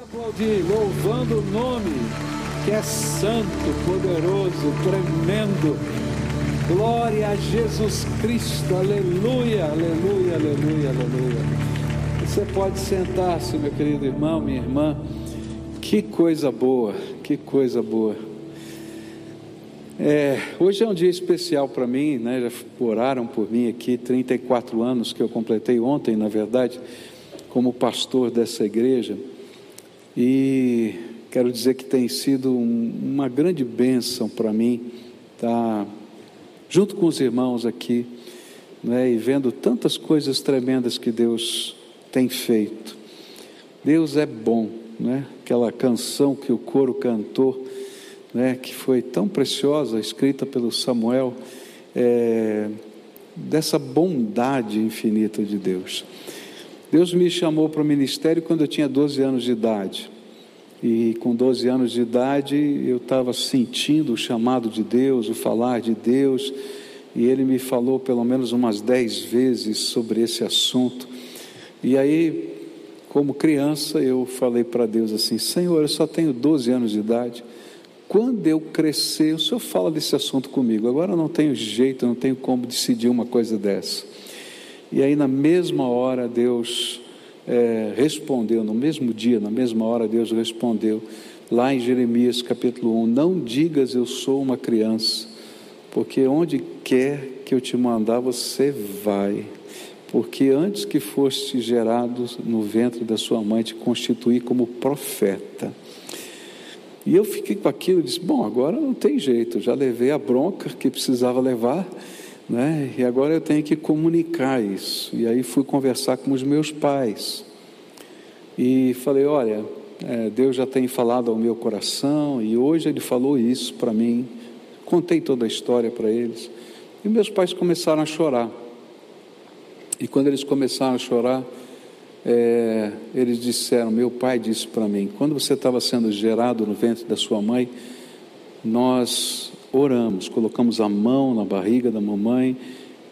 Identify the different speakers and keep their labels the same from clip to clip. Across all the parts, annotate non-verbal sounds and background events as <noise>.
Speaker 1: Aplaudir, louvando o nome que é santo, poderoso, tremendo. Glória a Jesus Cristo, aleluia, aleluia, aleluia, aleluia. Você pode sentar-se, meu querido irmão, minha irmã. Que coisa boa, que coisa boa. É, hoje é um dia especial para mim, né? Já oraram por mim aqui, 34 anos que eu completei ontem, na verdade, como pastor dessa igreja. E quero dizer que tem sido um, uma grande bênção para mim estar junto com os irmãos aqui, né? E vendo tantas coisas tremendas que Deus tem feito. Deus é bom, né? Aquela canção que o coro cantou né, que foi tão preciosa, escrita pelo Samuel, é, dessa bondade infinita de Deus. Deus me chamou para o ministério quando eu tinha 12 anos de idade. E com 12 anos de idade eu estava sentindo o chamado de Deus, o falar de Deus, e ele me falou pelo menos umas 10 vezes sobre esse assunto. E aí, como criança, eu falei para Deus assim: Senhor, eu só tenho 12 anos de idade quando eu crescer, o senhor fala desse assunto comigo. Agora eu não tenho jeito, não tenho como decidir uma coisa dessa. E aí, na mesma hora, Deus é, respondeu, no mesmo dia, na mesma hora, Deus respondeu, lá em Jeremias capítulo 1: Não digas eu sou uma criança, porque onde quer que eu te mandar, você vai. Porque antes que foste gerado no ventre da sua mãe, te constituí como profeta. E eu fiquei com aquilo e disse: bom, agora não tem jeito, já levei a bronca que precisava levar, né? e agora eu tenho que comunicar isso. E aí fui conversar com os meus pais e falei: olha, é, Deus já tem falado ao meu coração e hoje Ele falou isso para mim. Contei toda a história para eles e meus pais começaram a chorar. E quando eles começaram a chorar, é, eles disseram: Meu pai disse para mim, quando você estava sendo gerado no ventre da sua mãe, nós oramos, colocamos a mão na barriga da mamãe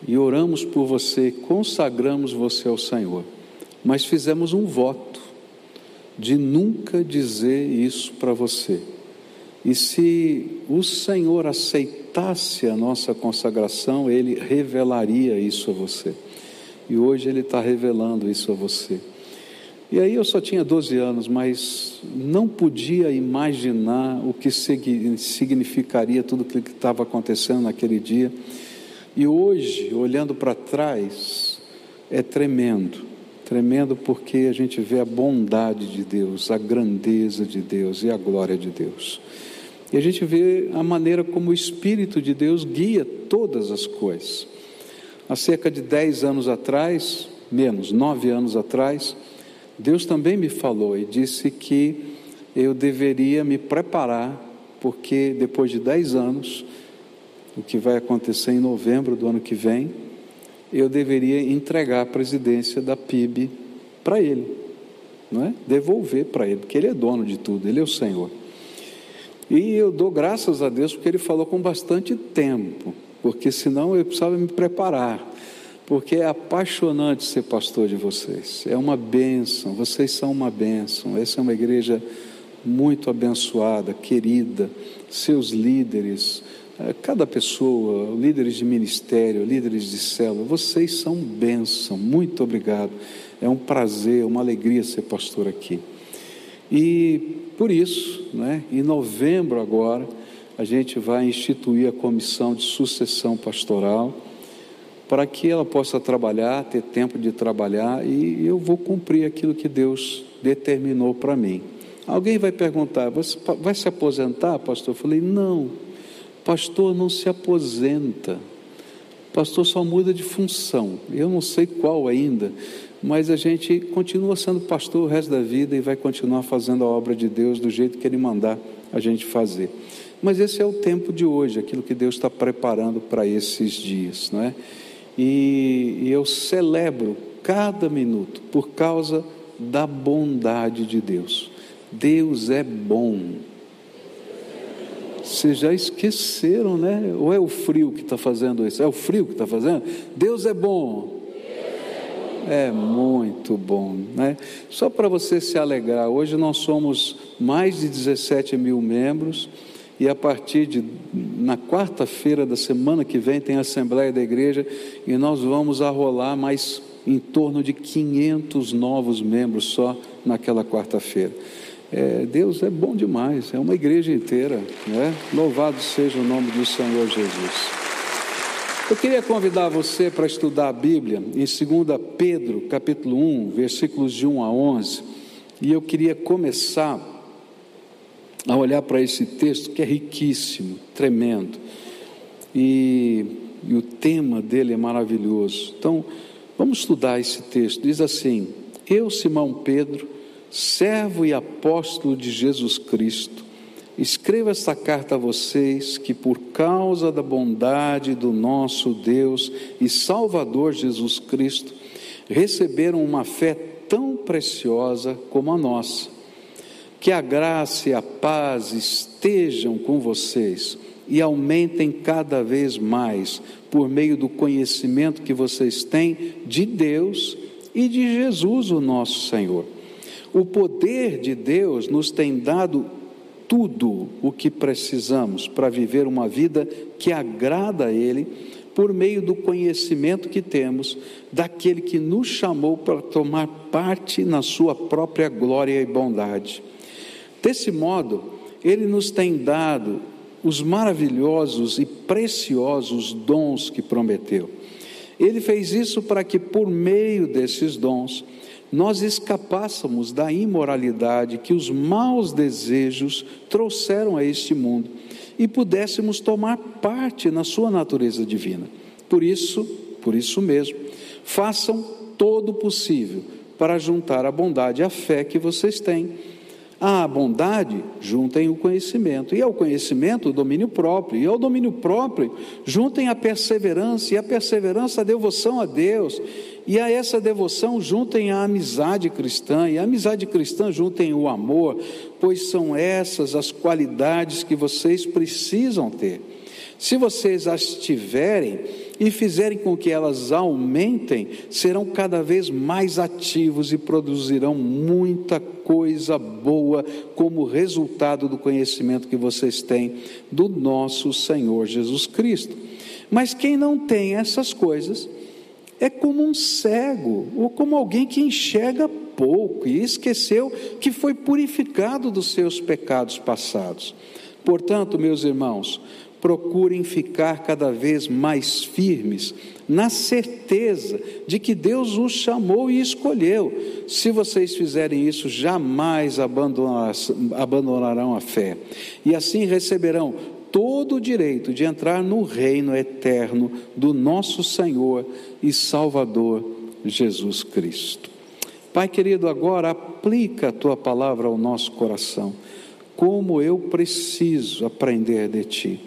Speaker 1: e oramos por você, consagramos você ao Senhor, mas fizemos um voto de nunca dizer isso para você. E se o Senhor aceitasse a nossa consagração, Ele revelaria isso a você. E hoje Ele está revelando isso a você. E aí eu só tinha 12 anos, mas não podia imaginar o que significaria tudo o que estava acontecendo naquele dia. E hoje, olhando para trás, é tremendo, tremendo porque a gente vê a bondade de Deus, a grandeza de Deus e a glória de Deus. E a gente vê a maneira como o Espírito de Deus guia todas as coisas. Há cerca de dez anos atrás, menos, nove anos atrás, Deus também me falou e disse que eu deveria me preparar, porque depois de dez anos, o que vai acontecer em novembro do ano que vem, eu deveria entregar a presidência da PIB para ele, não é? Devolver para ele, porque ele é dono de tudo, ele é o Senhor. E eu dou graças a Deus porque ele falou com bastante tempo porque senão eu precisava me preparar. Porque é apaixonante ser pastor de vocês, é uma bênção, vocês são uma bênção. Essa é uma igreja muito abençoada, querida, seus líderes, eh, cada pessoa, líderes de ministério, líderes de célula, vocês são bênção, muito obrigado. É um prazer, uma alegria ser pastor aqui. E por isso, né, em novembro agora, a gente vai instituir a comissão de sucessão pastoral para que ela possa trabalhar, ter tempo de trabalhar e eu vou cumprir aquilo que Deus determinou para mim. Alguém vai perguntar: você vai se aposentar, pastor? Eu falei: não, pastor não se aposenta, pastor só muda de função. Eu não sei qual ainda, mas a gente continua sendo pastor o resto da vida e vai continuar fazendo a obra de Deus do jeito que Ele mandar a gente fazer. Mas esse é o tempo de hoje, aquilo que Deus está preparando para esses dias, não é? E, eu celebro cada minuto por causa da bondade de Deus. Deus é bom. Vocês já esqueceram, né? Ou é o frio que está fazendo isso? É o frio que está fazendo? Deus é bom. É muito bom, né? Só para você se alegrar, hoje nós somos mais de 17 mil membros e a partir de na quarta-feira da semana que vem tem a Assembleia da Igreja e nós vamos arrolar mais em torno de 500 novos membros só naquela quarta-feira. É, Deus é bom demais, é uma igreja inteira, né? Louvado seja o nome do Senhor Jesus. Eu queria convidar você para estudar a Bíblia em 2 Pedro, capítulo 1, versículos de 1 a 11, e eu queria começar a olhar para esse texto que é riquíssimo, tremendo, e, e o tema dele é maravilhoso. Então, vamos estudar esse texto. Diz assim: Eu, Simão Pedro, servo e apóstolo de Jesus Cristo, escrevo esta carta a vocês que, por causa da bondade do nosso Deus e Salvador Jesus Cristo, receberam uma fé tão preciosa como a nossa. Que a graça e a paz estejam com vocês e aumentem cada vez mais por meio do conhecimento que vocês têm de Deus e de Jesus, o nosso Senhor. O poder de Deus nos tem dado tudo o que precisamos para viver uma vida que agrada a Ele, por meio do conhecimento que temos daquele que nos chamou para tomar parte na Sua própria glória e bondade. Desse modo, Ele nos tem dado os maravilhosos e preciosos dons que prometeu. Ele fez isso para que, por meio desses dons, nós escapássemos da imoralidade que os maus desejos trouxeram a este mundo e pudéssemos tomar parte na sua natureza divina. Por isso, por isso mesmo, façam todo o possível para juntar a bondade à fé que vocês têm à bondade, juntem o conhecimento, e ao conhecimento, o domínio próprio, e ao domínio próprio, juntem a perseverança, e a perseverança, a devoção a Deus, e a essa devoção, juntem a amizade cristã, e a amizade cristã, juntem o amor, pois são essas as qualidades que vocês precisam ter. Se vocês as tiverem, e fizerem com que elas aumentem, serão cada vez mais ativos e produzirão muita coisa boa como resultado do conhecimento que vocês têm do nosso Senhor Jesus Cristo. Mas quem não tem essas coisas é como um cego ou como alguém que enxerga pouco e esqueceu que foi purificado dos seus pecados passados. Portanto, meus irmãos, procurem ficar cada vez mais firmes, na certeza de que Deus os chamou e escolheu. Se vocês fizerem isso, jamais abandonarão a fé, e assim receberão todo o direito de entrar no reino eterno do nosso Senhor e Salvador Jesus Cristo. Pai querido, agora aplica a tua palavra ao nosso coração. Como eu preciso aprender de ti.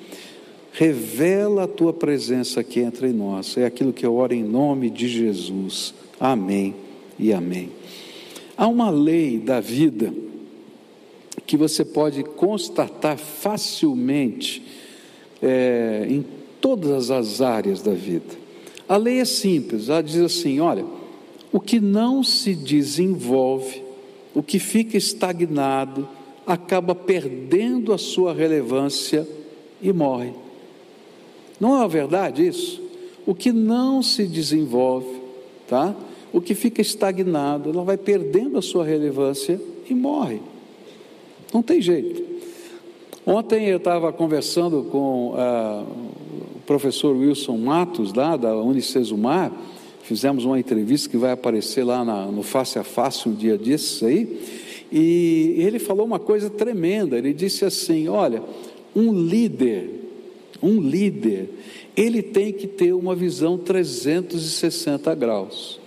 Speaker 1: Revela a tua presença aqui entre nós. É aquilo que eu oro em nome de Jesus. Amém e amém. Há uma lei da vida que você pode constatar facilmente é, em todas as áreas da vida. A lei é simples, ela diz assim: olha, o que não se desenvolve, o que fica estagnado, acaba perdendo a sua relevância e morre. Não é verdade isso? O que não se desenvolve, tá? O que fica estagnado, ela vai perdendo a sua relevância e morre. Não tem jeito. Ontem eu estava conversando com ah, o professor Wilson Matos, lá da Unicesumar, fizemos uma entrevista que vai aparecer lá na, no Face a Face um dia desses aí, e ele falou uma coisa tremenda, ele disse assim, olha, um líder um líder, ele tem que ter uma visão 360 graus.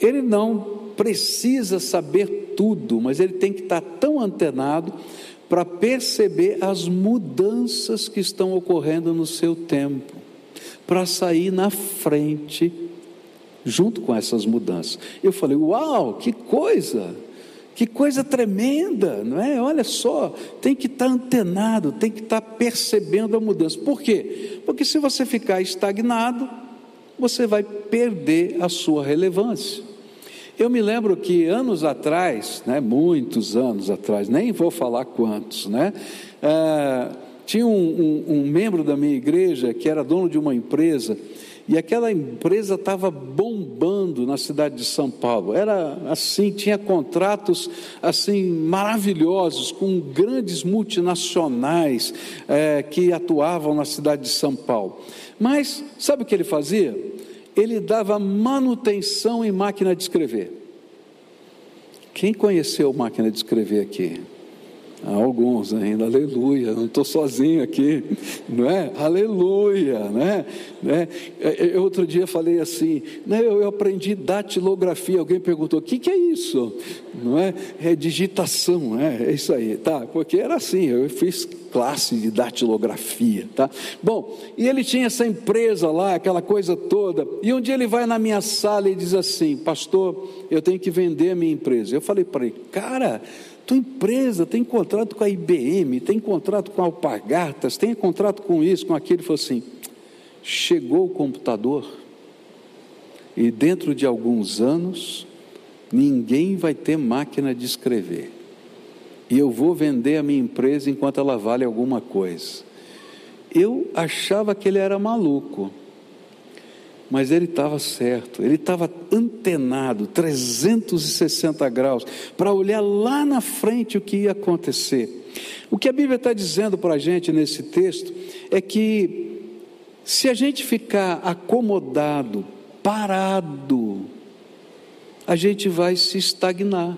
Speaker 1: Ele não precisa saber tudo, mas ele tem que estar tão antenado para perceber as mudanças que estão ocorrendo no seu tempo, para sair na frente junto com essas mudanças. Eu falei: "Uau, que coisa!" Que coisa tremenda, não é? Olha só, tem que estar antenado, tem que estar percebendo a mudança. Por quê? Porque se você ficar estagnado, você vai perder a sua relevância. Eu me lembro que anos atrás, né, muitos anos atrás, nem vou falar quantos, né? É, tinha um, um, um membro da minha igreja que era dono de uma empresa e aquela empresa estava bombando na cidade de São Paulo. Era assim, tinha contratos assim maravilhosos com grandes multinacionais é, que atuavam na cidade de São Paulo. Mas sabe o que ele fazia? Ele dava manutenção em máquina de escrever. Quem conheceu máquina de escrever aqui? Há alguns ainda, aleluia, não estou sozinho aqui, não é? Aleluia, né? né? Eu, outro dia falei assim, né? eu, eu aprendi datilografia, alguém perguntou, o que, que é isso? Não é? É digitação, é, é isso aí, tá? Porque era assim, eu fiz classe de datilografia, tá? Bom, e ele tinha essa empresa lá, aquela coisa toda, e um dia ele vai na minha sala e diz assim, pastor, eu tenho que vender a minha empresa. Eu falei para ele, cara tua empresa tem contrato com a IBM, tem contrato com a Alpargatas, tem contrato com isso, com aquilo. Ele falou assim: chegou o computador e dentro de alguns anos ninguém vai ter máquina de escrever. E eu vou vender a minha empresa enquanto ela vale alguma coisa. Eu achava que ele era maluco mas ele estava certo, ele estava antenado, 360 graus, para olhar lá na frente o que ia acontecer. O que a Bíblia está dizendo para a gente nesse texto é que, se a gente ficar acomodado, parado, a gente vai se estagnar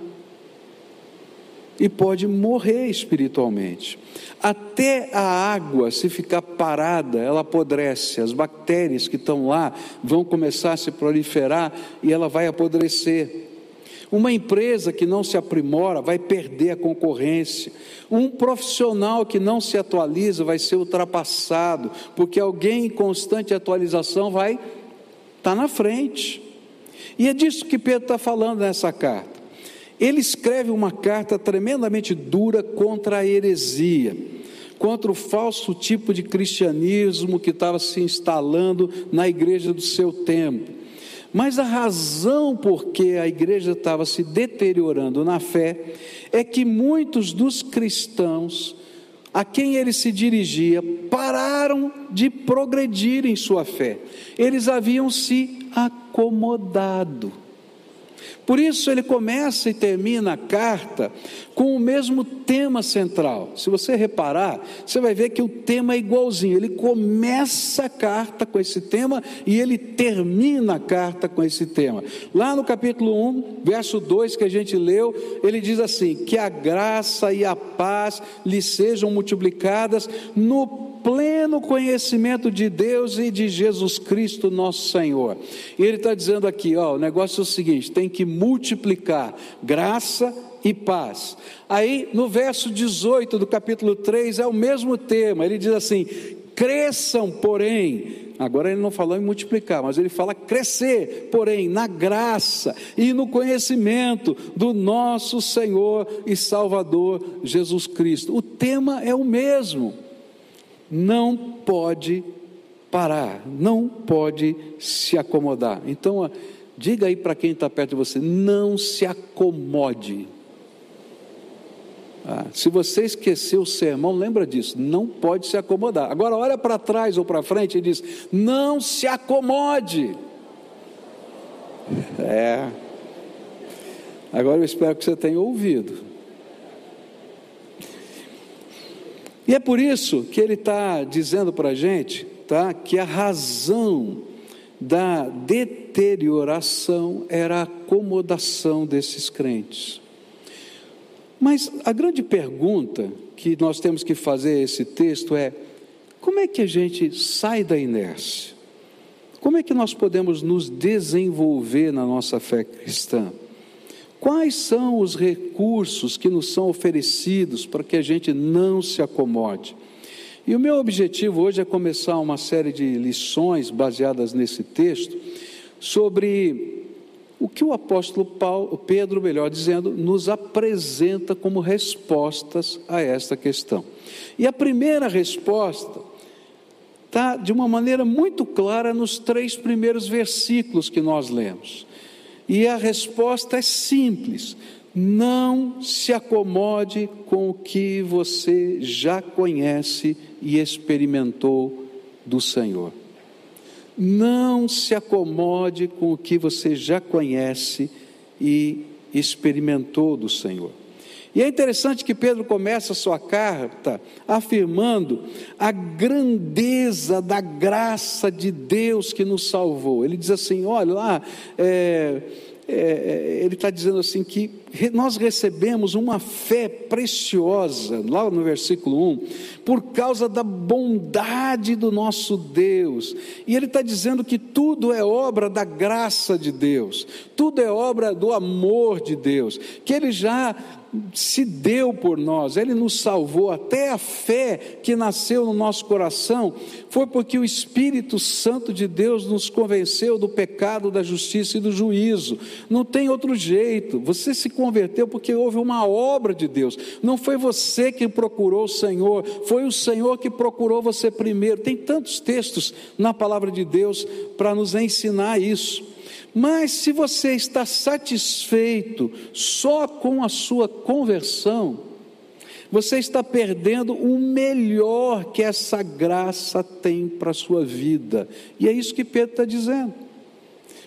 Speaker 1: e pode morrer espiritualmente. Até a água, se ficar parada, ela apodrece, as bactérias que estão lá vão começar a se proliferar e ela vai apodrecer. Uma empresa que não se aprimora vai perder a concorrência. Um profissional que não se atualiza vai ser ultrapassado, porque alguém em constante atualização vai estar tá na frente. E é disso que Pedro está falando nessa carta. Ele escreve uma carta tremendamente dura contra a heresia, contra o falso tipo de cristianismo que estava se instalando na igreja do seu tempo. Mas a razão por que a igreja estava se deteriorando na fé é que muitos dos cristãos a quem ele se dirigia pararam de progredir em sua fé. Eles haviam se acomodado. Por isso ele começa e termina a carta com o mesmo tema central. Se você reparar, você vai ver que o tema é igualzinho. Ele começa a carta com esse tema e ele termina a carta com esse tema. Lá no capítulo 1, verso 2 que a gente leu, ele diz assim: Que a graça e a paz lhe sejam multiplicadas no pleno conhecimento de Deus e de Jesus Cristo, nosso Senhor. E ele está dizendo aqui: ó, o negócio é o seguinte: tem que multiplicar graça e paz. Aí, no verso 18 do capítulo 3, é o mesmo tema, ele diz assim: cresçam, porém. Agora ele não falou em multiplicar, mas ele fala crescer, porém, na graça e no conhecimento do nosso Senhor e Salvador Jesus Cristo. O tema é o mesmo não pode parar, não pode se acomodar. Então, diga aí para quem está perto de você: não se acomode. Ah, se você esqueceu o sermão, lembra disso, não pode se acomodar. Agora, olha para trás ou para frente e diz: não se acomode. É. Agora eu espero que você tenha ouvido. E é por isso que ele está dizendo para a gente tá, que a razão da deterioração era a acomodação desses crentes. Mas a grande pergunta que nós temos que fazer esse texto é: como é que a gente sai da inércia? Como é que nós podemos nos desenvolver na nossa fé cristã? Quais são os recursos que nos são oferecidos para que a gente não se acomode? E o meu objetivo hoje é começar uma série de lições baseadas nesse texto sobre o que o apóstolo Paulo, Pedro, melhor dizendo, nos apresenta como respostas a esta questão. E a primeira resposta está de uma maneira muito clara nos três primeiros versículos que nós lemos. E a resposta é simples: não se acomode com o que você já conhece e experimentou do Senhor. Não se acomode com o que você já conhece e experimentou do Senhor. E é interessante que Pedro começa a sua carta afirmando a grandeza da graça de Deus que nos salvou. Ele diz assim: olha lá, é, é, é, ele está dizendo assim que nós recebemos uma fé preciosa, lá no versículo 1, por causa da bondade do nosso Deus. E ele está dizendo que tudo é obra da graça de Deus, tudo é obra do amor de Deus, que ele já se deu por nós, Ele nos salvou. Até a fé que nasceu no nosso coração foi porque o Espírito Santo de Deus nos convenceu do pecado, da justiça e do juízo. Não tem outro jeito. Você se converteu porque houve uma obra de Deus. Não foi você que procurou o Senhor, foi o Senhor que procurou você primeiro. Tem tantos textos na palavra de Deus para nos ensinar isso. Mas se você está satisfeito só com a sua conversão, você está perdendo o melhor que essa graça tem para a sua vida. E é isso que Pedro está dizendo.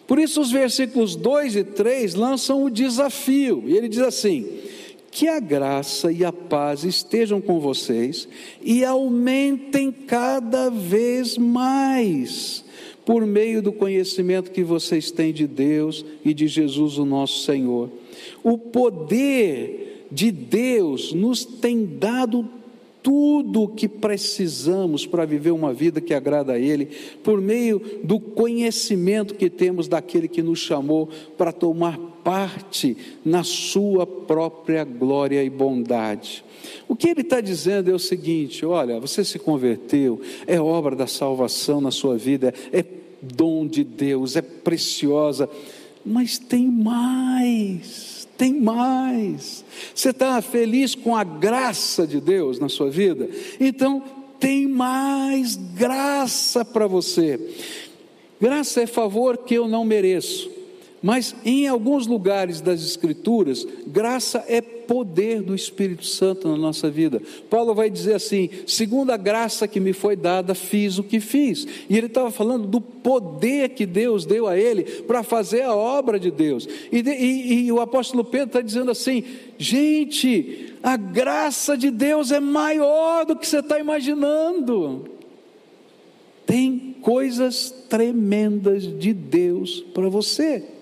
Speaker 1: Por isso, os versículos 2 e 3 lançam o desafio, e ele diz assim: Que a graça e a paz estejam com vocês e aumentem cada vez mais por meio do conhecimento que vocês têm de Deus e de Jesus, o nosso Senhor. O poder de Deus nos tem dado tudo o que precisamos para viver uma vida que agrada a Ele, por meio do conhecimento que temos daquele que nos chamou para tomar parte na Sua própria glória e bondade. O que ele está dizendo é o seguinte: olha, você se converteu, é obra da salvação na sua vida, é dom de Deus, é preciosa, mas tem mais, tem mais. Você está feliz com a graça de Deus na sua vida? Então, tem mais graça para você. Graça é favor que eu não mereço. Mas em alguns lugares das Escrituras, graça é poder do Espírito Santo na nossa vida. Paulo vai dizer assim: segundo a graça que me foi dada, fiz o que fiz. E ele estava falando do poder que Deus deu a ele para fazer a obra de Deus. E, e, e o apóstolo Pedro está dizendo assim: gente, a graça de Deus é maior do que você está imaginando. Tem coisas tremendas de Deus para você.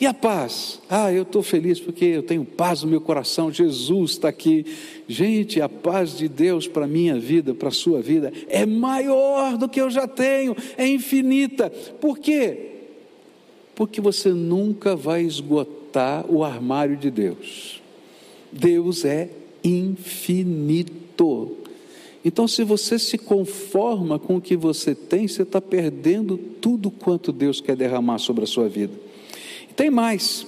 Speaker 1: E a paz? Ah, eu estou feliz porque eu tenho paz no meu coração, Jesus está aqui. Gente, a paz de Deus para a minha vida, para a sua vida, é maior do que eu já tenho, é infinita. Por quê? Porque você nunca vai esgotar o armário de Deus. Deus é infinito. Então, se você se conforma com o que você tem, você está perdendo tudo quanto Deus quer derramar sobre a sua vida. Tem mais.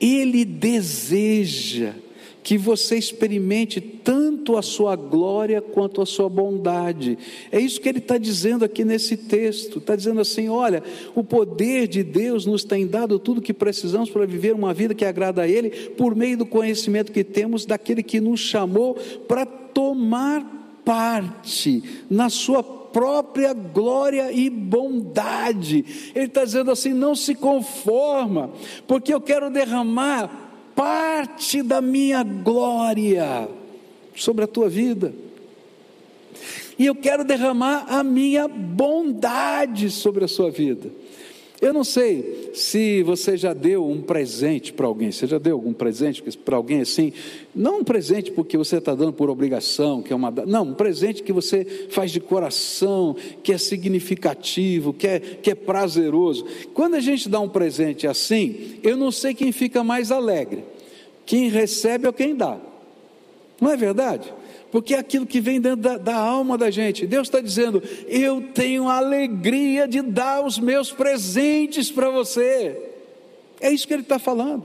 Speaker 1: Ele deseja que você experimente tanto a sua glória quanto a sua bondade. É isso que ele está dizendo aqui nesse texto. Está dizendo assim: olha, o poder de Deus nos tem dado tudo o que precisamos para viver uma vida que agrada a Ele, por meio do conhecimento que temos daquele que nos chamou para tomar parte na sua própria glória e bondade. Ele está dizendo assim: não se conforma, porque eu quero derramar parte da minha glória sobre a tua vida. E eu quero derramar a minha bondade sobre a sua vida. Eu não sei se você já deu um presente para alguém. Você já deu algum presente para alguém assim? Não um presente porque você está dando por obrigação, que é uma. Não, um presente que você faz de coração, que é significativo, que é, que é prazeroso. Quando a gente dá um presente assim, eu não sei quem fica mais alegre: quem recebe ou quem dá. Não é verdade? Porque é aquilo que vem dentro da, da alma da gente. Deus está dizendo: Eu tenho alegria de dar os meus presentes para você. É isso que Ele está falando.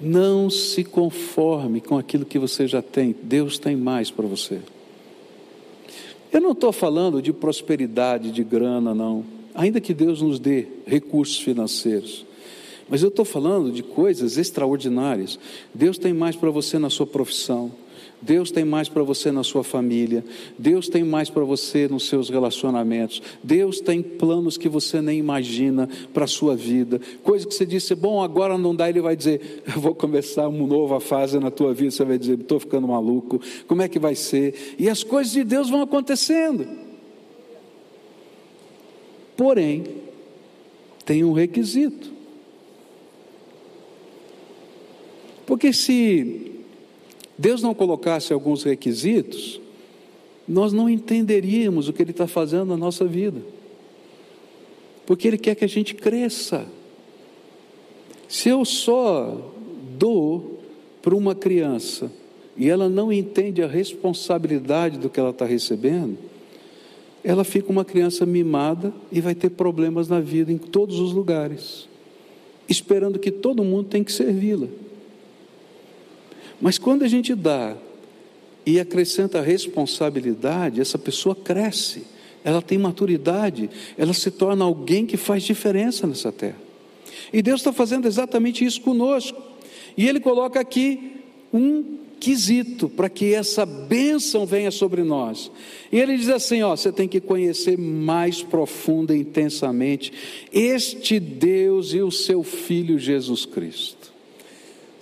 Speaker 1: Não se conforme com aquilo que você já tem, Deus tem mais para você. Eu não estou falando de prosperidade, de grana, não. ainda que Deus nos dê recursos financeiros. Mas eu estou falando de coisas extraordinárias. Deus tem mais para você na sua profissão. Deus tem mais para você na sua família, Deus tem mais para você nos seus relacionamentos, Deus tem planos que você nem imagina para a sua vida, coisa que você disse, bom, agora não dá, Ele vai dizer, eu vou começar uma nova fase na tua vida, você vai dizer, estou ficando maluco, como é que vai ser? E as coisas de Deus vão acontecendo. Porém, tem um requisito. Porque se Deus não colocasse alguns requisitos, nós não entenderíamos o que Ele está fazendo na nossa vida, porque Ele quer que a gente cresça. Se eu só dou para uma criança e ela não entende a responsabilidade do que ela está recebendo, ela fica uma criança mimada e vai ter problemas na vida em todos os lugares, esperando que todo mundo tem que servi-la. Mas quando a gente dá e acrescenta responsabilidade, essa pessoa cresce, ela tem maturidade, ela se torna alguém que faz diferença nessa terra. E Deus está fazendo exatamente isso conosco. E Ele coloca aqui um quesito para que essa bênção venha sobre nós. E Ele diz assim: ó, você tem que conhecer mais profunda e intensamente este Deus e o seu Filho Jesus Cristo.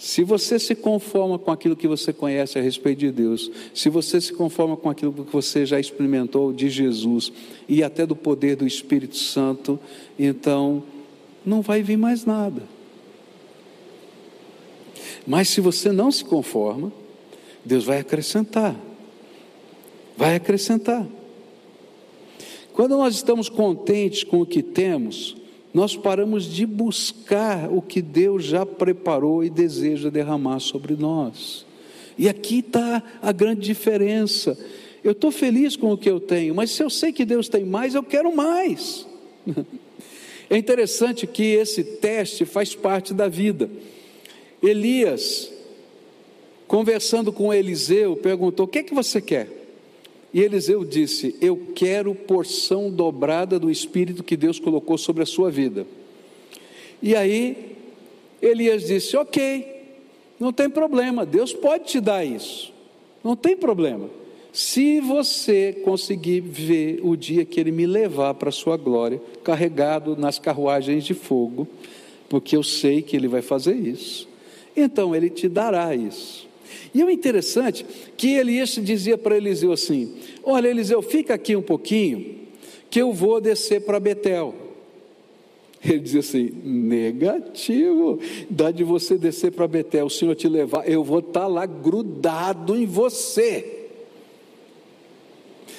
Speaker 1: Se você se conforma com aquilo que você conhece a respeito de Deus, se você se conforma com aquilo que você já experimentou de Jesus e até do poder do Espírito Santo, então não vai vir mais nada. Mas se você não se conforma, Deus vai acrescentar. Vai acrescentar. Quando nós estamos contentes com o que temos, nós paramos de buscar o que Deus já preparou e deseja derramar sobre nós. E aqui está a grande diferença. Eu estou feliz com o que eu tenho, mas se eu sei que Deus tem mais, eu quero mais. <laughs> É interessante que esse teste faz parte da vida. Elias, conversando com Eliseu, perguntou: O que é que você quer? E Eliseu disse: Eu quero porção dobrada do Espírito que Deus colocou sobre a sua vida. E aí, Elias disse: Ok, não tem problema, Deus pode te dar isso, não tem problema. Se você conseguir ver o dia que Ele me levar para a sua glória, carregado nas carruagens de fogo, porque eu sei que Ele vai fazer isso, então Ele te dará isso. E o interessante que Elias dizia para Eliseu assim: Olha, Eliseu, fica aqui um pouquinho, que eu vou descer para Betel. Ele dizia assim: negativo, dá de você descer para Betel, o Senhor te levar, eu vou estar tá lá grudado em você.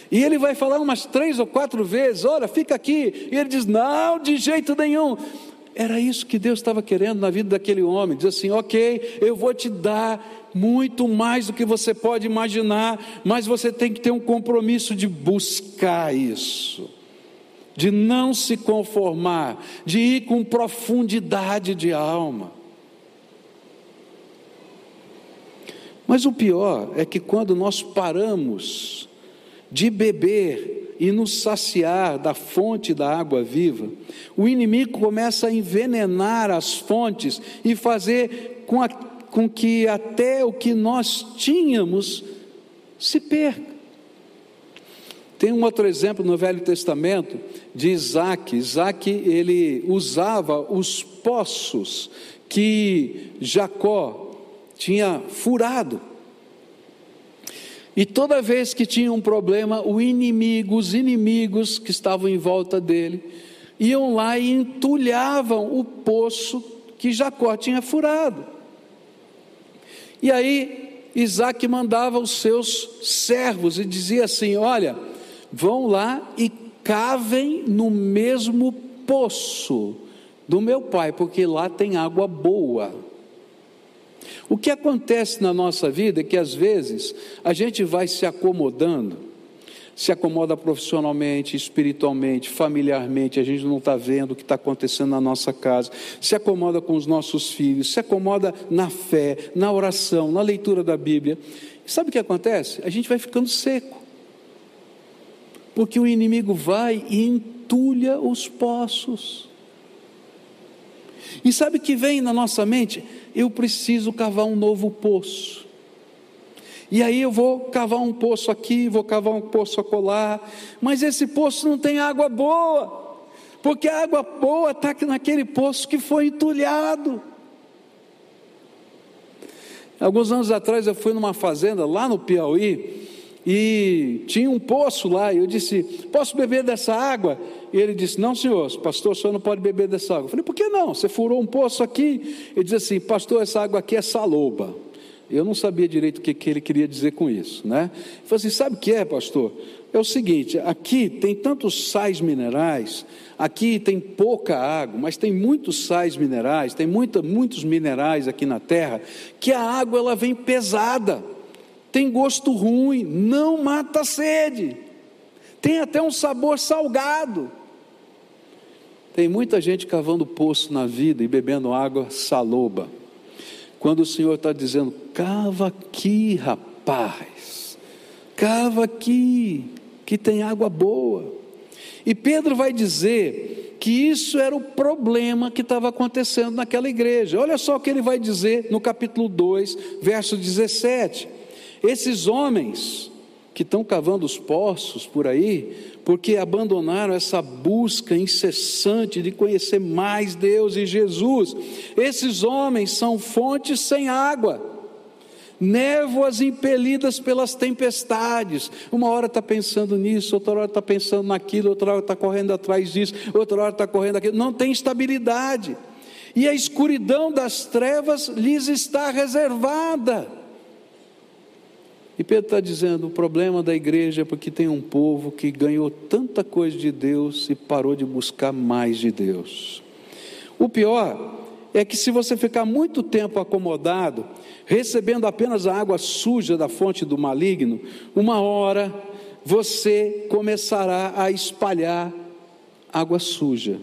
Speaker 1: E ele vai falar umas três ou quatro vezes: olha, fica aqui. E ele diz: não, de jeito nenhum. Era isso que Deus estava querendo na vida daquele homem. Diz assim: ok, eu vou te dar muito mais do que você pode imaginar, mas você tem que ter um compromisso de buscar isso, de não se conformar, de ir com profundidade de alma. Mas o pior é que quando nós paramos de beber e nos saciar da fonte da água viva, o inimigo começa a envenenar as fontes e fazer com, a, com que até o que nós tínhamos se perca. Tem um outro exemplo no Velho Testamento de Isaac. Isaac, ele usava os poços que Jacó tinha furado e toda vez que tinha um problema, o inimigo, os inimigos que estavam em volta dele, iam lá e entulhavam o poço que Jacó tinha furado. E aí Isaac mandava os seus servos e dizia assim: Olha, vão lá e cavem no mesmo poço do meu pai, porque lá tem água boa. O que acontece na nossa vida é que às vezes a gente vai se acomodando, se acomoda profissionalmente, espiritualmente, familiarmente, a gente não está vendo o que está acontecendo na nossa casa, se acomoda com os nossos filhos, se acomoda na fé, na oração, na leitura da Bíblia. E sabe o que acontece? A gente vai ficando seco. porque o inimigo vai e entulha os poços. E sabe o que vem na nossa mente? Eu preciso cavar um novo poço. E aí eu vou cavar um poço aqui, vou cavar um poço acolá, mas esse poço não tem água boa, porque a água boa está naquele poço que foi entulhado. Alguns anos atrás eu fui numa fazenda lá no Piauí e tinha um poço lá, e eu disse: Posso beber dessa água? E ele disse: Não, senhor, pastor, o senhor não pode beber dessa água. Eu falei: Por que não? Você furou um poço aqui? Ele disse assim: Pastor, essa água aqui é saloba. Eu não sabia direito o que, que ele queria dizer com isso, né? Ele falou assim: sabe o que é, pastor? É o seguinte: aqui tem tantos sais minerais, aqui tem pouca água, mas tem muitos sais minerais, tem muita, muitos minerais aqui na terra, que a água ela vem pesada, tem gosto ruim, não mata a sede, tem até um sabor salgado. Tem muita gente cavando poço na vida e bebendo água saloba. Quando o Senhor está dizendo, cava aqui, rapaz, cava aqui, que tem água boa. E Pedro vai dizer que isso era o problema que estava acontecendo naquela igreja. Olha só o que ele vai dizer no capítulo 2, verso 17. Esses homens que estão cavando os poços por aí, porque abandonaram essa busca incessante de conhecer mais Deus e Jesus. Esses homens são fontes sem água, névoas impelidas pelas tempestades. Uma hora está pensando nisso, outra hora está pensando naquilo, outra hora está correndo atrás disso, outra hora está correndo aquilo. Não tem estabilidade. E a escuridão das trevas lhes está reservada. E Pedro está dizendo: o problema da igreja é porque tem um povo que ganhou tanta coisa de Deus e parou de buscar mais de Deus. O pior é que se você ficar muito tempo acomodado, recebendo apenas a água suja da fonte do maligno, uma hora você começará a espalhar água suja,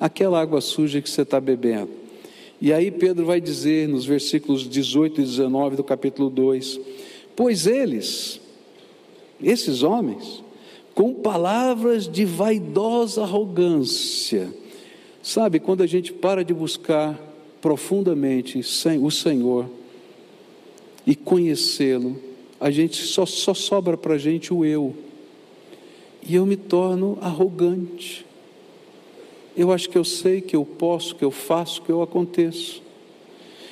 Speaker 1: aquela água suja que você está bebendo. E aí Pedro vai dizer nos versículos 18 e 19 do capítulo 2: Pois eles, esses homens, com palavras de vaidosa arrogância, sabe, quando a gente para de buscar profundamente o Senhor e conhecê-lo, a gente só, só sobra para a gente o eu, e eu me torno arrogante. Eu acho que eu sei, que eu posso, que eu faço, que eu aconteço.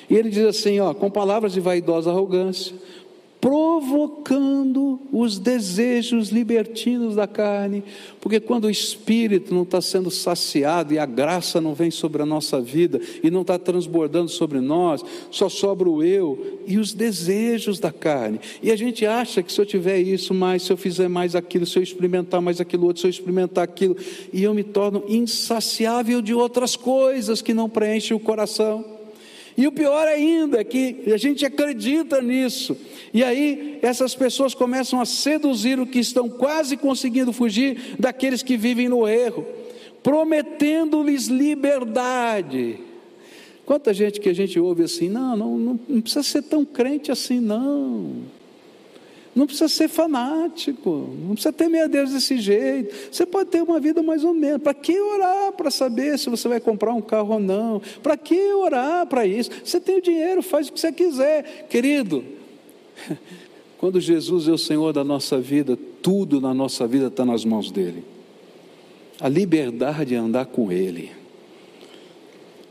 Speaker 1: E ele diz assim, ó, com palavras de vaidosa arrogância, provocando os desejos libertinos da carne, porque quando o espírito não está sendo saciado e a graça não vem sobre a nossa vida e não está transbordando sobre nós, só sobra o eu e os desejos da carne. E a gente acha que se eu tiver isso mais, se eu fizer mais aquilo, se eu experimentar mais aquilo outro, se eu experimentar aquilo, e eu me torno insaciável de outras coisas que não preenchem o coração. E o pior ainda é que a gente acredita nisso. E aí essas pessoas começam a seduzir o que estão quase conseguindo fugir daqueles que vivem no erro, prometendo-lhes liberdade. Quanta gente que a gente ouve assim, não, não, não, precisa ser tão crente assim, não. Não precisa ser fanático, não precisa ter medo a Deus desse jeito. Você pode ter uma vida mais ou menos. Para que orar para saber se você vai comprar um carro ou não? Para que orar para isso? Você tem o dinheiro, faz o que você quiser. Querido, <laughs> quando Jesus é o Senhor da nossa vida, tudo na nossa vida está nas mãos dele. A liberdade é andar com Ele.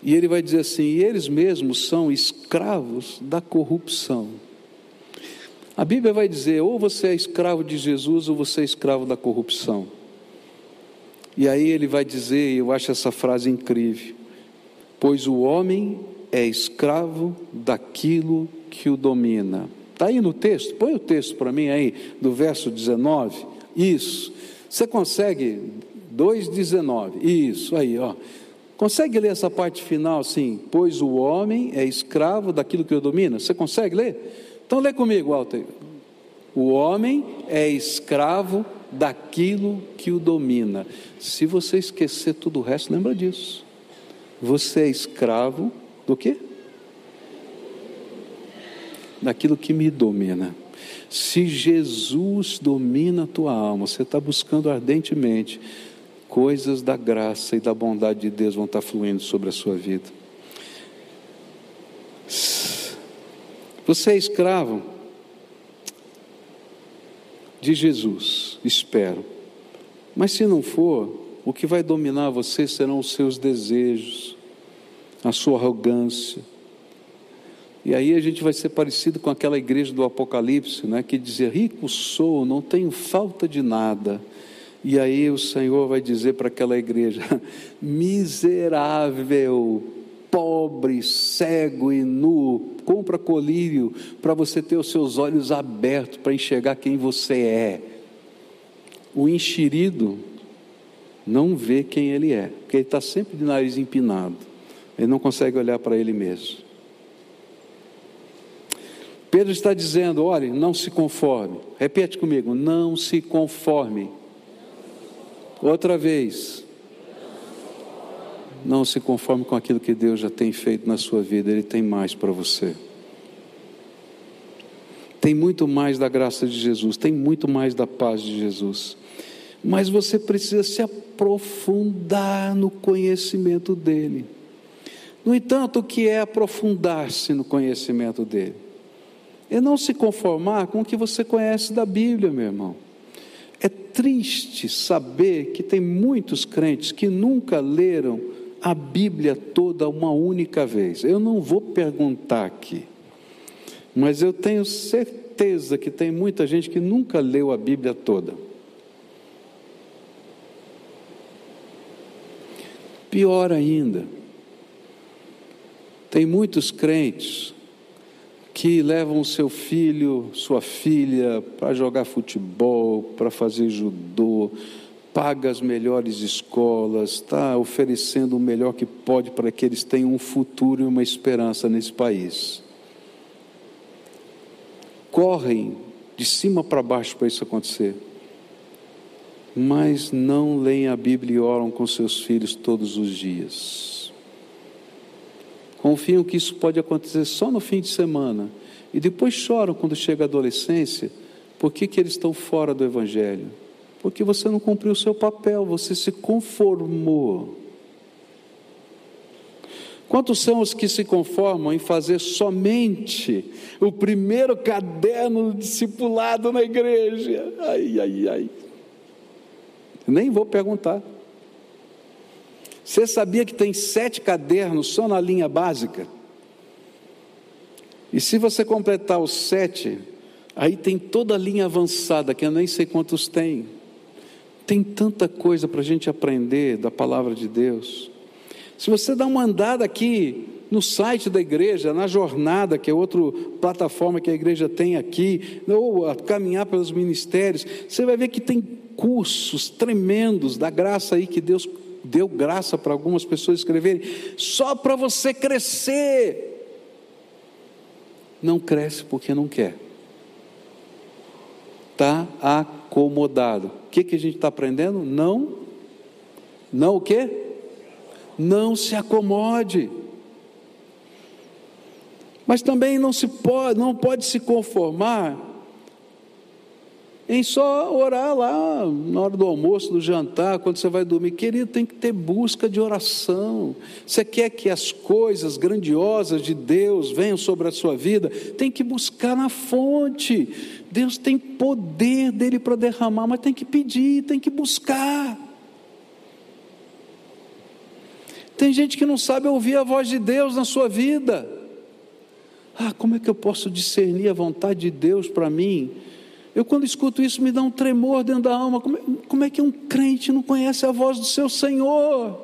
Speaker 1: E ele vai dizer assim: e eles mesmos são escravos da corrupção. A Bíblia vai dizer: ou você é escravo de Jesus, ou você é escravo da corrupção. E aí ele vai dizer, eu acho essa frase incrível: pois o homem é escravo daquilo que o domina. Está aí no texto, põe o texto para mim aí, do verso 19. Isso. Você consegue? 2,19. Isso, aí, ó. Consegue ler essa parte final assim? Pois o homem é escravo daquilo que o domina. Você consegue ler? Então lê comigo, Walter. O homem é escravo daquilo que o domina. Se você esquecer tudo o resto, lembra disso. Você é escravo do quê? Daquilo que me domina. Se Jesus domina a tua alma, você está buscando ardentemente, coisas da graça e da bondade de Deus vão estar fluindo sobre a sua vida. Você é escravo de Jesus, espero. Mas se não for, o que vai dominar você serão os seus desejos, a sua arrogância. E aí a gente vai ser parecido com aquela igreja do Apocalipse, né, que dizia: Rico sou, não tenho falta de nada. E aí o Senhor vai dizer para aquela igreja: <laughs> miserável, pobre, cego e nu, compra colírio para você ter os seus olhos abertos para enxergar quem você é. O enxerido não vê quem ele é, porque ele está sempre de nariz empinado, ele não consegue olhar para ele mesmo. Pedro está dizendo: olhe, não se conforme, repete comigo, não se conforme Outra vez, não se conforme com aquilo que Deus já tem feito na sua vida, Ele tem mais para você. Tem muito mais da graça de Jesus, tem muito mais da paz de Jesus. Mas você precisa se aprofundar no conhecimento dEle. No entanto, o que é aprofundar-se no conhecimento dEle? É não se conformar com o que você conhece da Bíblia, meu irmão. É triste saber que tem muitos crentes que nunca leram a Bíblia toda uma única vez. Eu não vou perguntar aqui, mas eu tenho certeza que tem muita gente que nunca leu a Bíblia toda. Pior ainda, tem muitos crentes que levam seu filho, sua filha para jogar futebol, para fazer judô, paga as melhores escolas, está oferecendo o melhor que pode para que eles tenham um futuro e uma esperança nesse país. Correm de cima para baixo para isso acontecer, mas não leem a Bíblia e oram com seus filhos todos os dias confiam que isso pode acontecer só no fim de semana e depois choram quando chega a adolescência, por que, que eles estão fora do Evangelho? Porque você não cumpriu o seu papel, você se conformou. Quantos são os que se conformam em fazer somente o primeiro caderno discipulado na igreja? Ai, ai, ai. Nem vou perguntar. Você sabia que tem sete cadernos só na linha básica? E se você completar os sete, aí tem toda a linha avançada, que eu nem sei quantos tem. Tem tanta coisa para a gente aprender da palavra de Deus. Se você dá uma andada aqui no site da igreja, na jornada, que é outra plataforma que a igreja tem aqui, ou a caminhar pelos ministérios, você vai ver que tem cursos tremendos da graça aí que Deus deu graça para algumas pessoas escreverem, só para você crescer. Não cresce porque não quer. Está acomodado. O que, que a gente está aprendendo? Não. Não o quê? Não se acomode. Mas também não se pode, não pode se conformar em só orar lá na hora do almoço, do jantar, quando você vai dormir. Querido, tem que ter busca de oração. Você quer que as coisas grandiosas de Deus venham sobre a sua vida? Tem que buscar na fonte. Deus tem poder dele para derramar, mas tem que pedir, tem que buscar. Tem gente que não sabe ouvir a voz de Deus na sua vida. Ah, como é que eu posso discernir a vontade de Deus para mim? Eu, quando escuto isso, me dá um tremor dentro da alma. Como é, como é que um crente não conhece a voz do seu Senhor?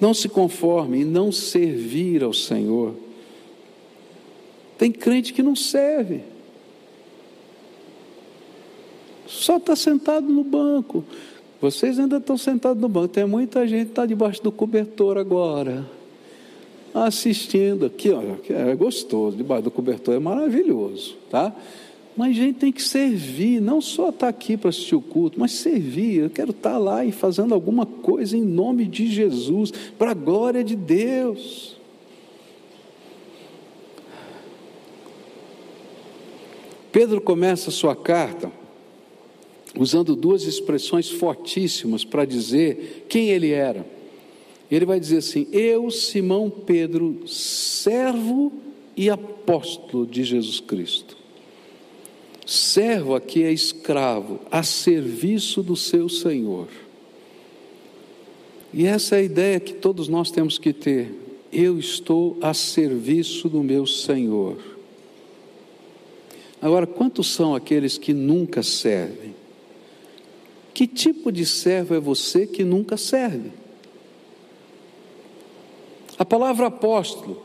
Speaker 1: Não se conforme e não servir ao Senhor. Tem crente que não serve, só está sentado no banco. Vocês ainda estão sentados no banco. Tem muita gente que está debaixo do cobertor agora assistindo aqui, ó, é gostoso, debaixo do cobertor é maravilhoso, tá? Mas a gente tem que servir, não só estar aqui para assistir o culto, mas servir. Eu quero estar lá e fazendo alguma coisa em nome de Jesus, para a glória de Deus. Pedro começa sua carta usando duas expressões fortíssimas para dizer quem ele era. Ele vai dizer assim: Eu, Simão Pedro, servo e apóstolo de Jesus Cristo. Servo aqui é escravo, a serviço do seu Senhor. E essa é a ideia que todos nós temos que ter. Eu estou a serviço do meu Senhor. Agora, quantos são aqueles que nunca servem? Que tipo de servo é você que nunca serve? A palavra apóstolo,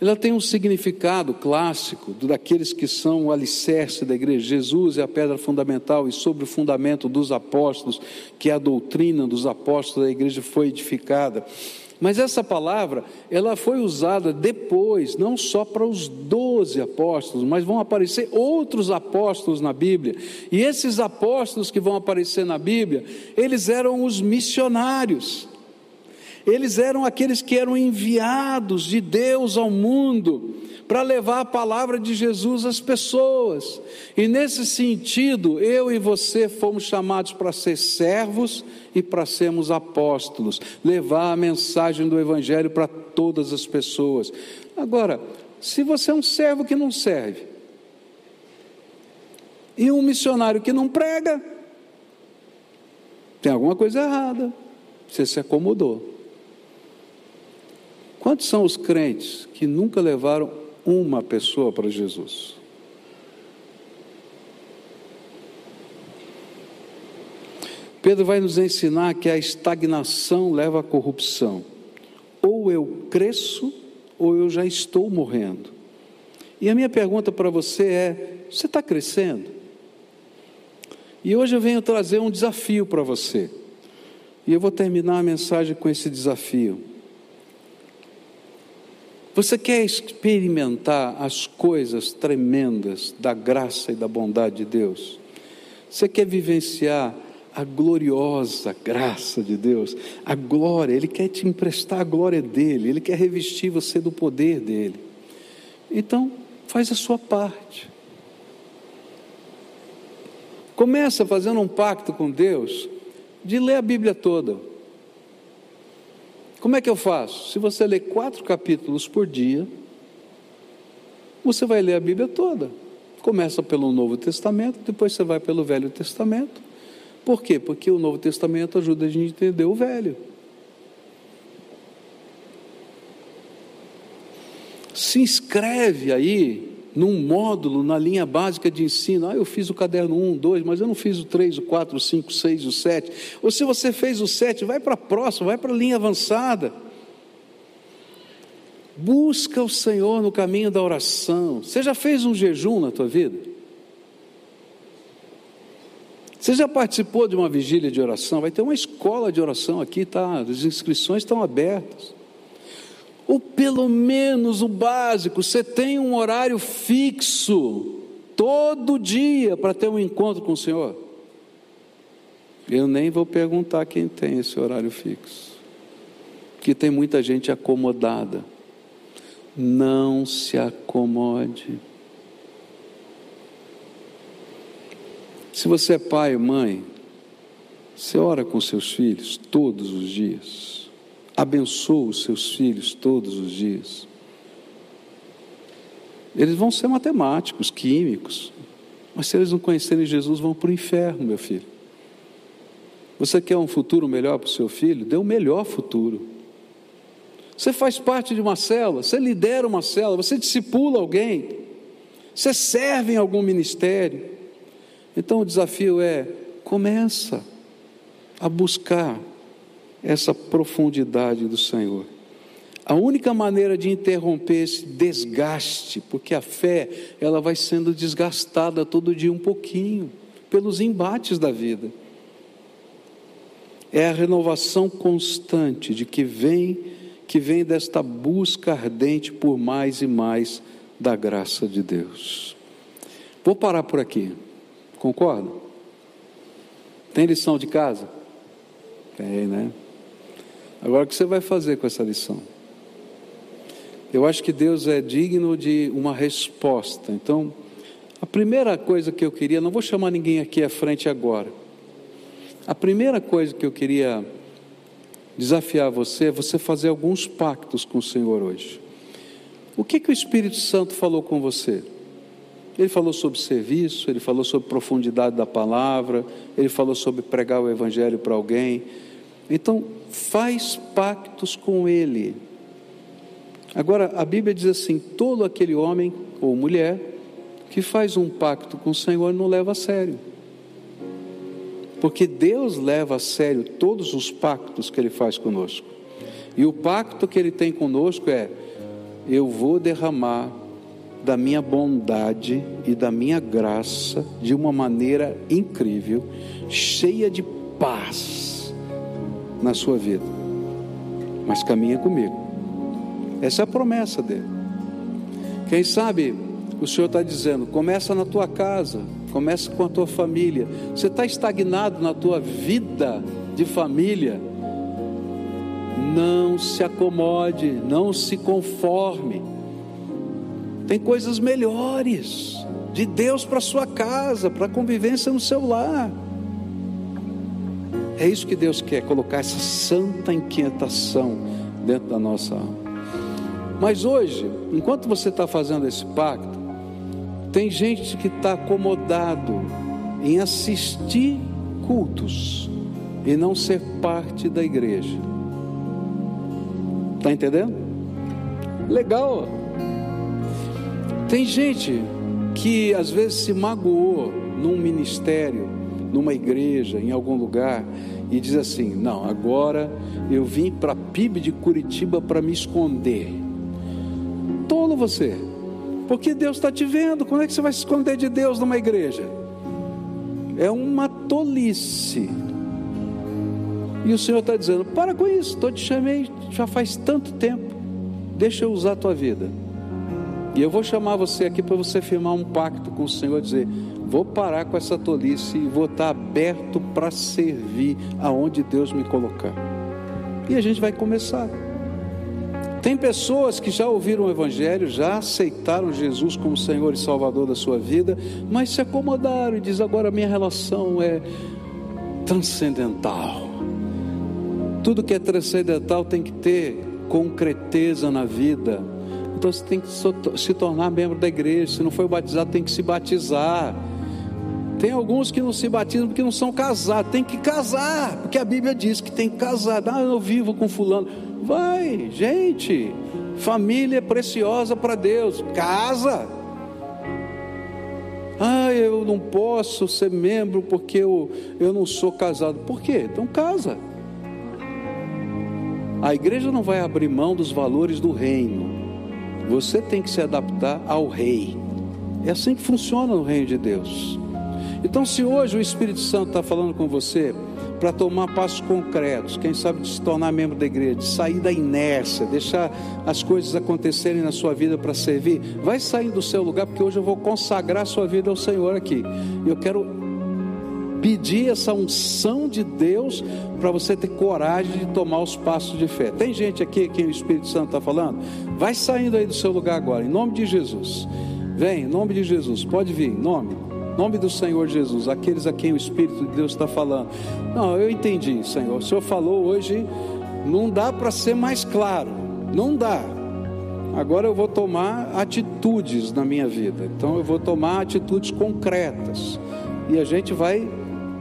Speaker 1: ela tem um significado clássico daqueles que são o alicerce da igreja. Jesus é a pedra fundamental e sobre o fundamento dos apóstolos, que é a doutrina dos apóstolos, a igreja foi edificada. Mas essa palavra, ela foi usada depois, não só para os doze apóstolos, mas vão aparecer outros apóstolos na Bíblia. E esses apóstolos que vão aparecer na Bíblia, eles eram os missionários. Eles eram aqueles que eram enviados de Deus ao mundo para levar a palavra de Jesus às pessoas. E nesse sentido, eu e você fomos chamados para ser servos e para sermos apóstolos, levar a mensagem do Evangelho para todas as pessoas. Agora, se você é um servo que não serve, e um missionário que não prega, tem alguma coisa errada, você se acomodou. Quantos são os crentes que nunca levaram uma pessoa para Jesus? Pedro vai nos ensinar que a estagnação leva à corrupção. Ou eu cresço, ou eu já estou morrendo. E a minha pergunta para você é: você está crescendo? E hoje eu venho trazer um desafio para você. E eu vou terminar a mensagem com esse desafio. Você quer experimentar as coisas tremendas da graça e da bondade de Deus? Você quer vivenciar a gloriosa graça de Deus, a glória, Ele quer te emprestar a glória dele, Ele quer revestir você do poder dele. Então, faz a sua parte. Começa fazendo um pacto com Deus de ler a Bíblia toda. Como é que eu faço? Se você ler quatro capítulos por dia, você vai ler a Bíblia toda. Começa pelo Novo Testamento, depois você vai pelo Velho Testamento. Por quê? Porque o Novo Testamento ajuda a gente a entender o Velho. Se inscreve aí num módulo na linha básica de ensino. Ah, eu fiz o caderno 1, 2, mas eu não fiz o 3, o 4, o 5, o 6, o 7. Ou se você fez o 7, vai para a próxima, vai para a linha avançada. Busca o Senhor no caminho da oração. Você já fez um jejum na tua vida? Você já participou de uma vigília de oração? Vai ter uma escola de oração aqui, tá? As inscrições estão abertas ou pelo menos o básico, você tem um horário fixo, todo dia, para ter um encontro com o Senhor? Eu nem vou perguntar quem tem esse horário fixo, que tem muita gente acomodada. Não se acomode. Se você é pai ou mãe, você ora com seus filhos todos os dias abençoa os seus filhos todos os dias. Eles vão ser matemáticos, químicos, mas se eles não conhecerem Jesus, vão para o inferno, meu filho. Você quer um futuro melhor para o seu filho? Dê o um melhor futuro. Você faz parte de uma célula, você lidera uma célula, você discipula alguém, você serve em algum ministério. Então o desafio é: começa a buscar essa profundidade do Senhor. A única maneira de interromper esse desgaste, porque a fé ela vai sendo desgastada todo dia um pouquinho pelos embates da vida. É a renovação constante de que vem que vem desta busca ardente por mais e mais da graça de Deus. Vou parar por aqui. Concorda? Tem lição de casa? Tem, né? Agora, o que você vai fazer com essa lição? Eu acho que Deus é digno de uma resposta. Então, A primeira coisa que eu queria, não vou chamar ninguém aqui à frente agora. A primeira coisa que eu queria desafiar você é você fazer alguns pactos com o Senhor hoje. O que que o Espírito Santo falou com você? Ele falou sobre serviço, ele falou sobre profundidade da palavra, ele falou sobre pregar o evangelho para alguém. Então, faz pactos com ele. Agora, a Bíblia diz assim: todo aquele homem ou mulher que faz um pacto com o Senhor não leva a sério. Porque Deus leva a sério todos os pactos que Ele faz conosco. E o pacto que Ele tem conosco é: eu vou derramar da minha bondade e da minha graça de uma maneira incrível, cheia de paz na sua vida. Mas caminha comigo. Essa é a promessa dele. Quem sabe o Senhor está dizendo: começa na tua casa, começa com a tua família. Você está estagnado na tua vida de família. Não se acomode, não se conforme tem coisas melhores de Deus para sua casa, para a convivência no seu lar. É isso que Deus quer, colocar essa santa inquietação dentro da nossa alma. Mas hoje, enquanto você está fazendo esse pacto, tem gente que está acomodado em assistir cultos e não ser parte da igreja. Está entendendo? Legal. Tem gente que às vezes se magoou num ministério, numa igreja, em algum lugar, e diz assim: Não, agora eu vim para a PIB de Curitiba para me esconder. Tolo você, porque Deus está te vendo, como é que você vai se esconder de Deus numa igreja? É uma tolice. E o Senhor está dizendo: Para com isso, estou te chamei já faz tanto tempo, deixa eu usar a tua vida. E eu vou chamar você aqui para você firmar um pacto com o Senhor, dizer: vou parar com essa tolice e vou estar aberto para servir aonde Deus me colocar. E a gente vai começar. Tem pessoas que já ouviram o Evangelho, já aceitaram Jesus como Senhor e Salvador da sua vida, mas se acomodaram e diz agora minha relação é transcendental. Tudo que é transcendental tem que ter concreteza na vida então você tem que se tornar membro da igreja. Se não foi batizado, tem que se batizar. Tem alguns que não se batizam porque não são casados. Tem que casar, porque a Bíblia diz que tem que casar. Ah, eu vivo com fulano. Vai, gente. Família é preciosa para Deus. Casa. Ah, eu não posso ser membro porque eu, eu não sou casado. Por quê? Então casa. A igreja não vai abrir mão dos valores do reino. Você tem que se adaptar ao rei. É assim que funciona o reino de Deus. Então, se hoje o Espírito Santo está falando com você para tomar passos concretos, quem sabe de se tornar membro da igreja, de sair da inércia, deixar as coisas acontecerem na sua vida para servir, vai sair do seu lugar, porque hoje eu vou consagrar sua vida ao Senhor aqui. Eu quero pedir essa unção de Deus para você ter coragem de tomar os passos de fé. Tem gente aqui que o Espírito Santo está falando? Vai saindo aí do seu lugar agora, em nome de Jesus. Vem, em nome de Jesus, pode vir, em nome. Nome do Senhor Jesus, aqueles a quem o Espírito de Deus está falando. Não, eu entendi, Senhor. O Senhor falou hoje, não dá para ser mais claro, não dá. Agora eu vou tomar atitudes na minha vida. Então eu vou tomar atitudes concretas. E a gente vai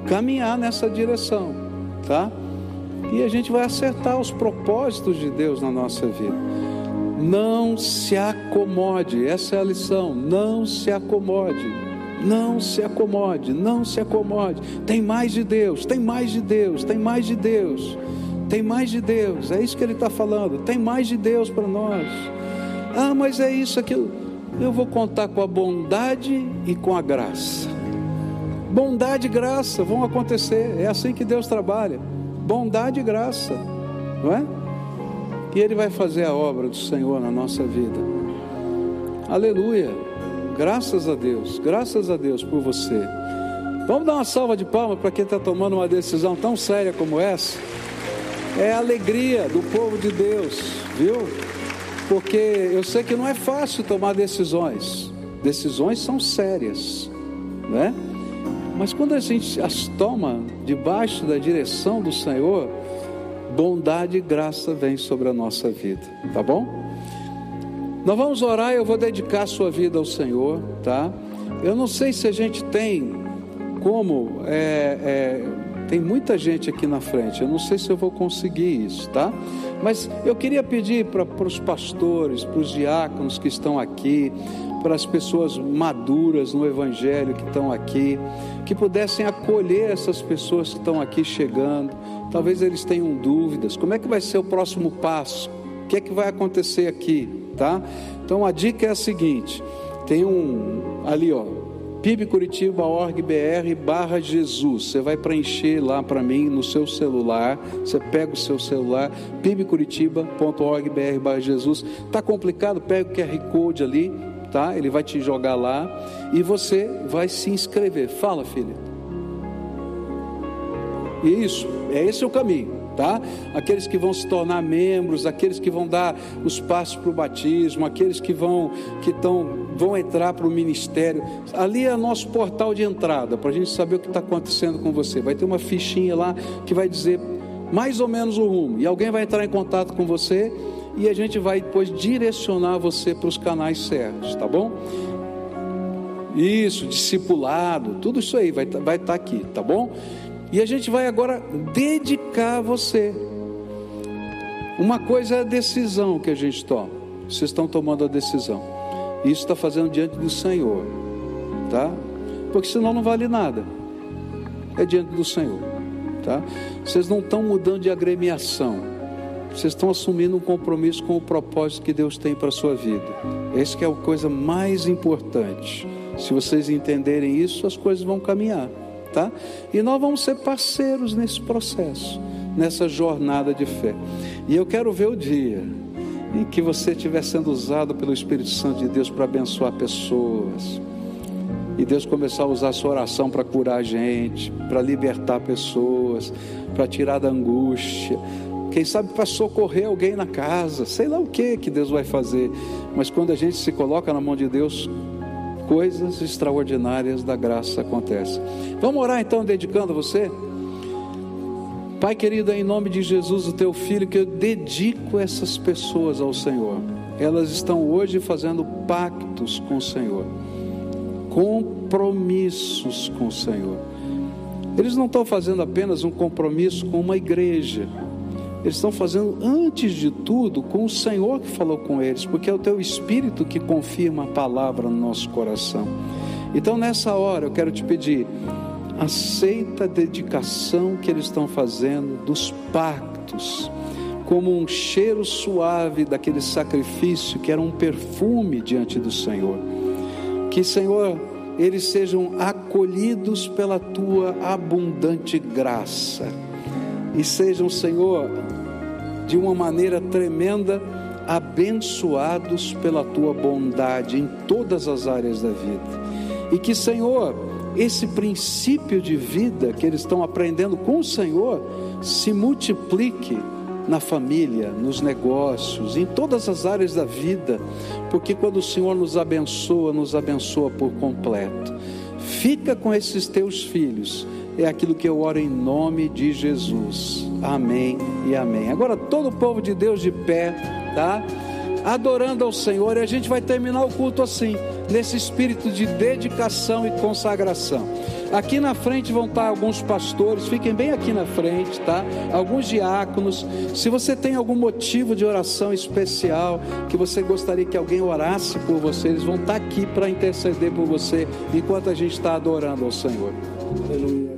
Speaker 1: caminhar nessa direção, tá? E a gente vai acertar os propósitos de Deus na nossa vida. Não se acomode, essa é a lição. Não se acomode, não se acomode, não se acomode. Tem mais de Deus, tem mais de Deus, tem mais de Deus, tem mais de Deus. É isso que ele está falando. Tem mais de Deus para nós. Ah, mas é isso, aquilo. Eu vou contar com a bondade e com a graça. Bondade e graça vão acontecer. É assim que Deus trabalha. Bondade e graça, não é? E Ele vai fazer a obra do Senhor na nossa vida. Aleluia. Graças a Deus, graças a Deus por você. Vamos dar uma salva de palmas para quem está tomando uma decisão tão séria como essa. É a alegria do povo de Deus, viu? Porque eu sei que não é fácil tomar decisões. Decisões são sérias, né? Mas quando a gente as toma debaixo da direção do Senhor, bondade e graça vêm sobre a nossa vida, tá bom? Nós vamos orar, eu vou dedicar a sua vida ao Senhor, tá? Eu não sei se a gente tem como, é, é, tem muita gente aqui na frente, eu não sei se eu vou conseguir isso, tá? Mas eu queria pedir para os pastores, para os diáconos que estão aqui, para as pessoas maduras no Evangelho que estão aqui, que pudessem acolher essas pessoas que estão aqui chegando. Talvez eles tenham dúvidas: como é que vai ser o próximo passo? O que é que vai acontecer aqui? Tá? Então a dica é a seguinte: tem um ali, ó, pibcuritiba.org.br barra Jesus. Você vai preencher lá para mim no seu celular. Você pega o seu celular, pibcuritiba.org.br barra Jesus. Tá complicado? Pega o QR Code ali, tá? Ele vai te jogar lá e você vai se inscrever. Fala, filha. Isso, é esse o caminho tá? Aqueles que vão se tornar membros, aqueles que vão dar os passos para o batismo, aqueles que vão que estão vão entrar para o ministério. Ali é nosso portal de entrada para a gente saber o que está acontecendo com você. Vai ter uma fichinha lá que vai dizer mais ou menos o rumo e alguém vai entrar em contato com você e a gente vai depois direcionar você para os canais certos, tá bom? Isso, discipulado, tudo isso aí vai, vai estar tá aqui, tá bom? E a gente vai agora dedicar você. Uma coisa é a decisão que a gente toma. Vocês estão tomando a decisão. Isso está fazendo diante do Senhor, tá? Porque senão não vale nada. É diante do Senhor, tá? Vocês não estão mudando de agremiação vocês estão assumindo um compromisso com o propósito que Deus tem para a sua vida. Essa é a coisa mais importante. Se vocês entenderem isso, as coisas vão caminhar, tá? E nós vamos ser parceiros nesse processo, nessa jornada de fé. E eu quero ver o dia em que você estiver sendo usado pelo Espírito Santo de Deus para abençoar pessoas. E Deus começar a usar a sua oração para curar a gente, para libertar pessoas, para tirar da angústia, quem sabe para socorrer alguém na casa, sei lá o que que Deus vai fazer, mas quando a gente se coloca na mão de Deus, coisas extraordinárias da graça acontecem. Vamos orar então, dedicando você? Pai querido, em nome de Jesus, o teu filho, que eu dedico essas pessoas ao Senhor. Elas estão hoje fazendo pactos com o Senhor, compromissos com o Senhor. Eles não estão fazendo apenas um compromisso com uma igreja, eles estão fazendo antes de tudo com o Senhor que falou com eles, porque é o teu espírito que confirma a palavra no nosso coração. Então, nessa hora, eu quero te pedir, aceita a dedicação que eles estão fazendo dos pactos, como um cheiro suave daquele sacrifício que era um perfume diante do Senhor. Que, Senhor, eles sejam acolhidos pela tua abundante graça e sejam, Senhor, de uma maneira tremenda, abençoados pela tua bondade em todas as áreas da vida. E que, Senhor, esse princípio de vida que eles estão aprendendo com o Senhor se multiplique na família, nos negócios, em todas as áreas da vida, porque quando o Senhor nos abençoa, nos abençoa por completo. Fica com esses teus filhos é aquilo que eu oro em nome de Jesus. Amém e amém. Agora todo o povo de Deus de pé, tá? Adorando ao Senhor, e a gente vai terminar o culto assim, nesse espírito de dedicação e consagração. Aqui na frente vão estar alguns pastores, fiquem bem aqui na frente, tá? Alguns diáconos. Se você tem algum motivo de oração especial, que você gostaria que alguém orasse por você, eles vão estar aqui para interceder por você enquanto a gente está adorando ao Senhor. Aleluia.